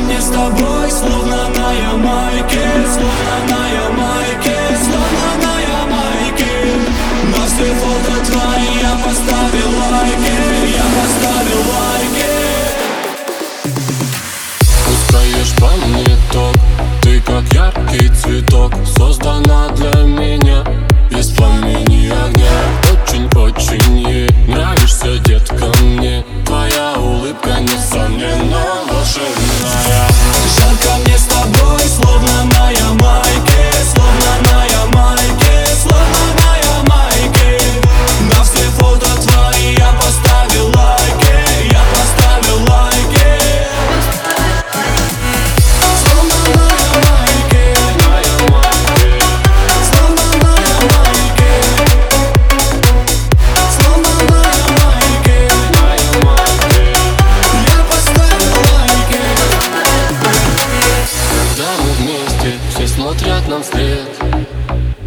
мне с тобой, словно на Ямайке, словно на Ямайке. Все смотрят нам вслед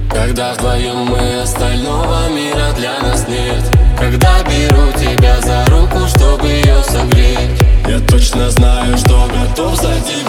Когда вдвоем мы остального мира для нас нет. Когда беру тебя за руку, чтобы ее согреть Я точно знаю, что готов за тебя